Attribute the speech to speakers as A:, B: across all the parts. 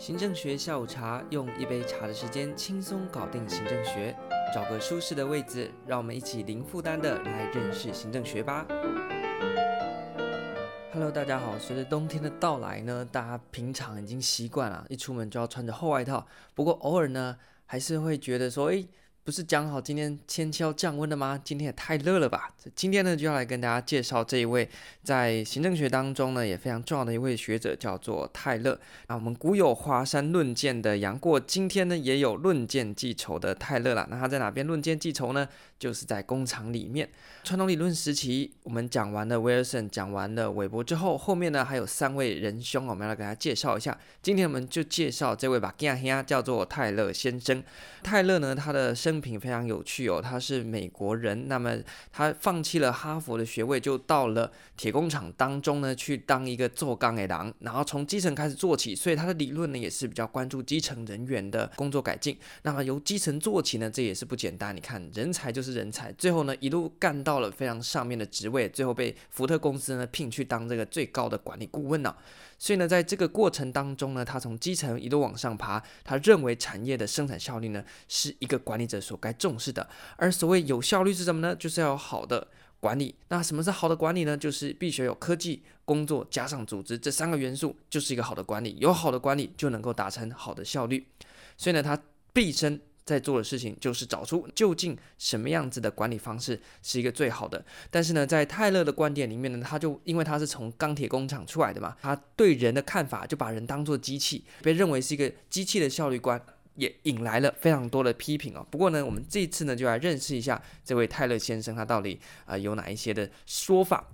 A: 行政学下午茶，用一杯茶的时间轻松搞定行政学。找个舒适的位置，让我们一起零负担的来认识行政学吧。Hello，大家好。随着冬天的到来呢，大家平常已经习惯了，一出门就要穿着厚外套。不过偶尔呢，还是会觉得说，诶。不是讲好今天天气要降温的吗？今天也太热了吧！今天呢，就要来跟大家介绍这一位在行政学当中呢也非常重要的一位学者，叫做泰勒。那我们古有华山论剑的杨过，今天呢也有论剑记仇的泰勒啦。那他在哪边论剑记仇呢？就是在工厂里面。传统理论时期，我们讲完了威尔森，讲完了韦伯之后，后面呢还有三位仁兄，我们要来给大家介绍一下。今天我们就介绍这位吧，叫做泰勒先生。泰勒呢，他的生品非常有趣哦，他是美国人，那么他放弃了哈佛的学位，就到了铁工厂当中呢，去当一个做钢的郎，然后从基层开始做起，所以他的理论呢也是比较关注基层人员的工作改进。那么由基层做起呢，这也是不简单。你看，人才就是人才，最后呢一路干到了非常上面的职位，最后被福特公司呢聘去当这个最高的管理顾问呢。所以呢，在这个过程当中呢，他从基层一路往上爬，他认为产业的生产效率呢是一个管理者所该重视的。而所谓有效率是什么呢？就是要有好的管理。那什么是好的管理呢？就是必须有科技、工作加上组织这三个元素，就是一个好的管理。有好的管理，就能够达成好的效率。所以呢，他毕生。在做的事情就是找出究竟什么样子的管理方式是一个最好的。但是呢，在泰勒的观点里面呢，他就因为他是从钢铁工厂出来的嘛，他对人的看法就把人当作机器，被认为是一个机器的效率观，也引来了非常多的批评哦。不过呢，我们这次呢就来认识一下这位泰勒先生，他到底啊、呃、有哪一些的说法。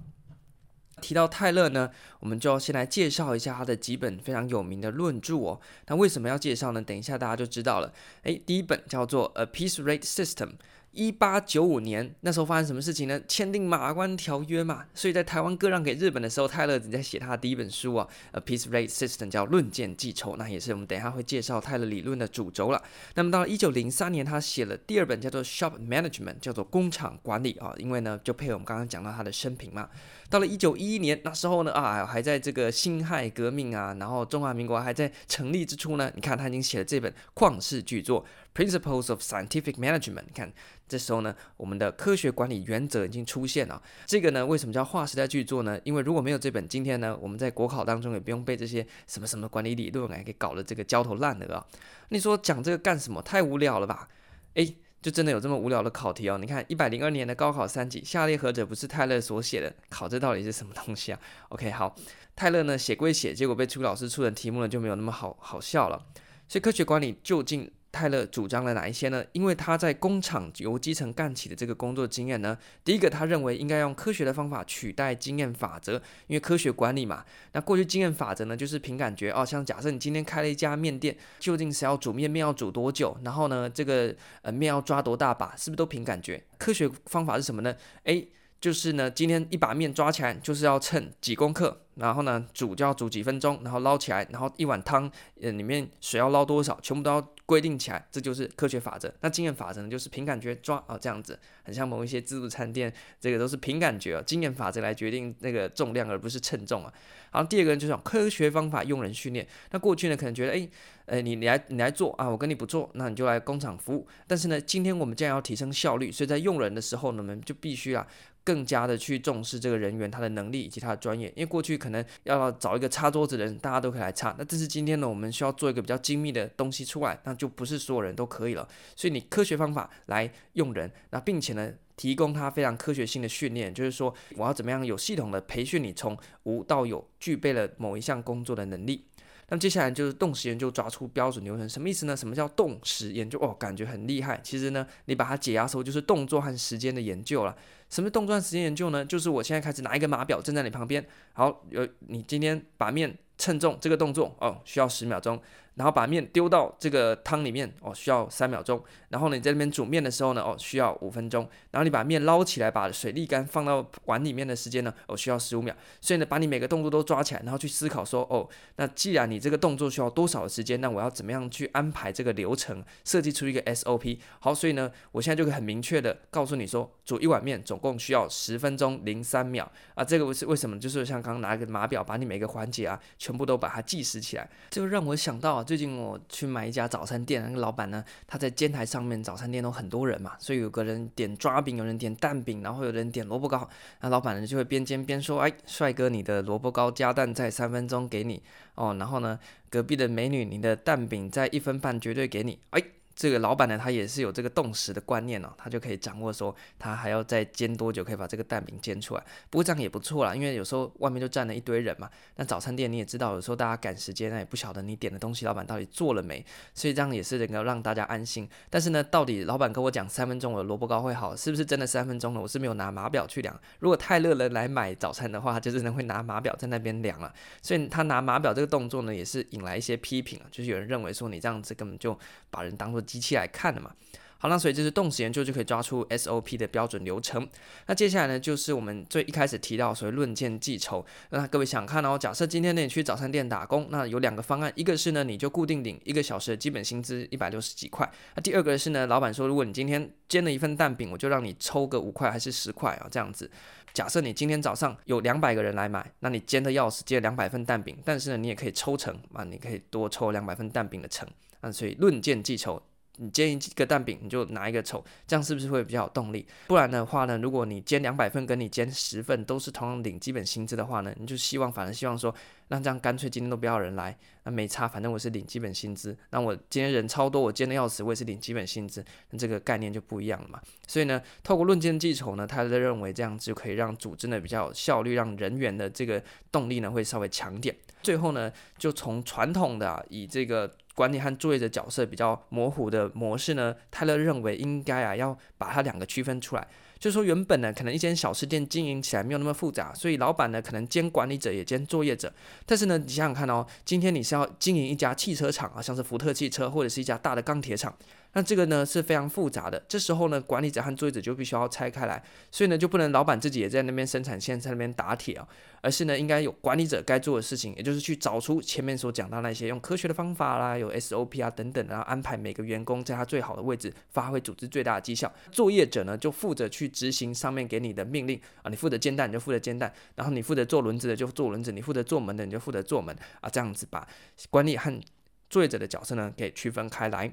A: 提到泰勒呢，我们就要先来介绍一下他的几本非常有名的论著哦。那为什么要介绍呢？等一下大家就知道了。诶，第一本叫做《A Piece Rate System》。一八九五年，那时候发生什么事情呢？签订马关条约嘛，所以在台湾割让给日本的时候，泰勒正在写他的第一本书啊，《A Piece Rate System》叫《论剑记仇》，那也是我们等一下会介绍泰勒理论的主轴了。那么到了一九零三年，他写了第二本叫做《Shop Management》，叫做工厂管理啊，因为呢就配合我们刚刚讲到他的生平嘛。到了一九一一年，那时候呢啊，还在这个辛亥革命啊，然后中华民国还在成立之初呢，你看他已经写了这本旷世巨作。Principles of Scientific Management，你看，这时候呢，我们的科学管理原则已经出现了。这个呢，为什么叫划时代巨作呢？因为如果没有这本，今天呢，我们在国考当中也不用背这些什么什么管理理论，哎，给搞得这个焦头烂额啊。你说讲这个干什么？太无聊了吧？诶，就真的有这么无聊的考题哦？你看，一百零二年的高考三级，下列何者不是泰勒所写的？考这到底是什么东西啊？OK，好，泰勒呢写归写，结果被出老师出的题目呢就没有那么好好笑了。所以科学管理究竟？泰勒主张了哪一些呢？因为他在工厂由基层干起的这个工作经验呢，第一个他认为应该用科学的方法取代经验法则，因为科学管理嘛，那过去经验法则呢就是凭感觉哦，像假设你今天开了一家面店，究竟是要煮面，面要煮多久，然后呢这个呃面要抓多大把，是不是都凭感觉？科学方法是什么呢？诶，就是呢今天一把面抓起来就是要称几公克。然后呢，煮就要煮几分钟，然后捞起来，然后一碗汤，呃，里面水要捞多少，全部都要规定起来，这就是科学法则。那经验法则呢，就是凭感觉抓啊，这样子，很像某一些自助餐店，这个都是凭感觉啊，经验法则来决定那个重量，而不是称重啊。然后第二个人就是科学方法用人训练。那过去呢，可能觉得，哎，呃，你你来你来做啊，我跟你不做，那你就来工厂服务。但是呢，今天我们既然要提升效率，所以在用人的时候呢，我们就必须啊，更加的去重视这个人员他的能力以及他的专业，因为过去可能要找一个擦桌子的人，大家都可以来擦，那这是今天呢，我们需要做一个比较精密的东西出来，那就不是所有人都可以了。所以你科学方法来用人，那并且呢，提供他非常科学性的训练，就是说我要怎么样有系统的培训你从无到有，具备了某一项工作的能力。那接下来就是动时研究抓出标准流程，什么意思呢？什么叫动时研究？哦，感觉很厉害。其实呢，你把它解压缩，就是动作和时间的研究了。什么动作和时间研究呢？就是我现在开始拿一个码表，站在你旁边，好，有你今天把面称重这个动作，哦，需要十秒钟。然后把面丢到这个汤里面哦，需要三秒钟。然后呢，你在那边煮面的时候呢，哦，需要五分钟。然后你把面捞起来，把水沥干放到碗里面的时间呢，哦，需要十五秒。所以呢，把你每个动作都抓起来，然后去思考说，哦，那既然你这个动作需要多少的时间，那我要怎么样去安排这个流程，设计出一个 SOP。好，所以呢，我现在就可以很明确的告诉你说，煮一碗面总共需要十分钟零三秒啊。这个是为什么？就是像刚刚拿一个码表，把你每个环节啊，全部都把它计时起来。就让我想到啊。最近我去买一家早餐店，那个老板呢，他在煎台上面，早餐店都很多人嘛，所以有个人点抓饼，有人点蛋饼，然后有人点萝卜糕，那老板呢就会边煎边说：“哎，帅哥，你的萝卜糕加蛋在三分钟给你哦，然后呢，隔壁的美女，你的蛋饼在一分半绝对给你。”哎。这个老板呢，他也是有这个动时的观念哦，他就可以掌握说，他还要再煎多久可以把这个蛋饼煎出来。不过这样也不错啦，因为有时候外面就站了一堆人嘛。那早餐店你也知道，有时候大家赶时间，那也不晓得你点的东西老板到底做了没，所以这样也是能够让大家安心。但是呢，到底老板跟我讲三分钟我的萝卜糕会好，是不是真的三分钟呢？我是没有拿码表去量。如果太热人来买早餐的话，他就是能会拿码表在那边量了。所以他拿码表这个动作呢，也是引来一些批评啊，就是有人认为说你这样子根本就把人当做机器来看的嘛。好，那所以这是动词研究就可以抓出 SOP 的标准流程。那接下来呢，就是我们最一开始提到所谓论件计酬。那各位想看哦，假设今天呢你去早餐店打工，那有两个方案，一个是呢你就固定领一个小时的基本薪资一百六十几块。那第二个是呢，老板说如果你今天煎了一份蛋饼，我就让你抽个五块还是十块啊这样子。假设你今天早上有两百个人来买，那你煎的要死，煎两百份蛋饼，但是呢你也可以抽成啊，你可以多抽两百份蛋饼的成。那所以论件计酬。你煎一个蛋饼，你就拿一个酬，这样是不是会比较有动力？不然的话呢，如果你煎两百份，跟你煎十份都是同样领基本薪资的话呢，你就希望，反正希望说，那这样干脆今天都不要人来，那没差，反正我是领基本薪资。那我今天人超多，我煎的要死，我也是领基本薪资，那这个概念就不一样了嘛。所以呢，透过论件计酬呢，他就认为这样就可以让组织呢比较有效率，让人员的这个动力呢会稍微强点。最后呢，就从传统的、以这个。管理和作业者角色比较模糊的模式呢，泰勒认为应该啊要把它两个区分出来。就是说原本呢，可能一间小吃店经营起来没有那么复杂，所以老板呢可能兼管理者也兼作业者。但是呢，你想想看哦，今天你是要经营一家汽车厂啊，像是福特汽车或者是一家大的钢铁厂。那这个呢是非常复杂的，这时候呢，管理者和作业者就必须要拆开来，所以呢，就不能老板自己也在那边生产线在那边打铁啊，而是呢，应该有管理者该做的事情，也就是去找出前面所讲到那些用科学的方法啦，有 SOP 啊等等，然后安排每个员工在他最好的位置，发挥组织最大的绩效。作业者呢，就负责去执行上面给你的命令啊，你负责煎蛋你就负责煎蛋，然后你负责做轮子的就做轮子，你负责做门的你就负责做门啊，这样子把管理和作业者的角色呢给区分开来。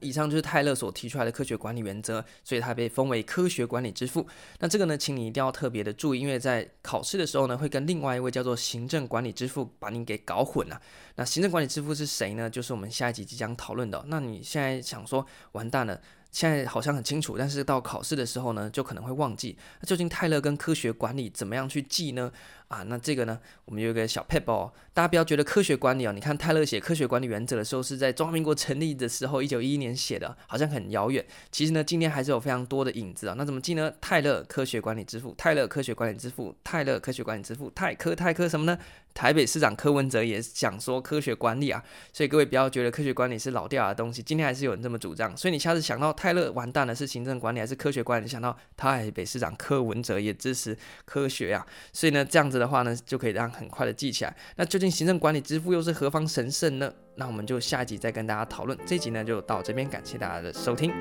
A: 以上就是泰勒所提出来的科学管理原则，所以他被封为科学管理之父。那这个呢，请你一定要特别的注意，因为在考试的时候呢，会跟另外一位叫做行政管理之父把你给搞混了。那行政管理之父是谁呢？就是我们下一集即将讨论的。那你现在想说，完蛋了。现在好像很清楚，但是到考试的时候呢，就可能会忘记。那究竟泰勒跟科学管理怎么样去记呢？啊，那这个呢，我们有一个小撇步哦，大家不要觉得科学管理哦，你看泰勒写科学管理原则的时候是在中华民国成立的时候，一九一一年写的，好像很遥远。其实呢，今天还是有非常多的影子啊。那怎么记呢？泰勒科学管理之父，泰勒科学管理之父，泰勒科学管理之父，泰科泰科什么呢？台北市长柯文哲也讲说科学管理啊，所以各位不要觉得科学管理是老掉牙的东西，今天还是有人这么主张。所以你下次想到泰勒完蛋了，是行政管理还是科学管理？想到台北市长柯文哲也支持科学啊，所以呢，这样子的话呢，就可以让很快的记起来。那究竟行政管理之父又是何方神圣呢？那我们就下一集再跟大家讨论。这集呢就到这边，感谢大家的收听。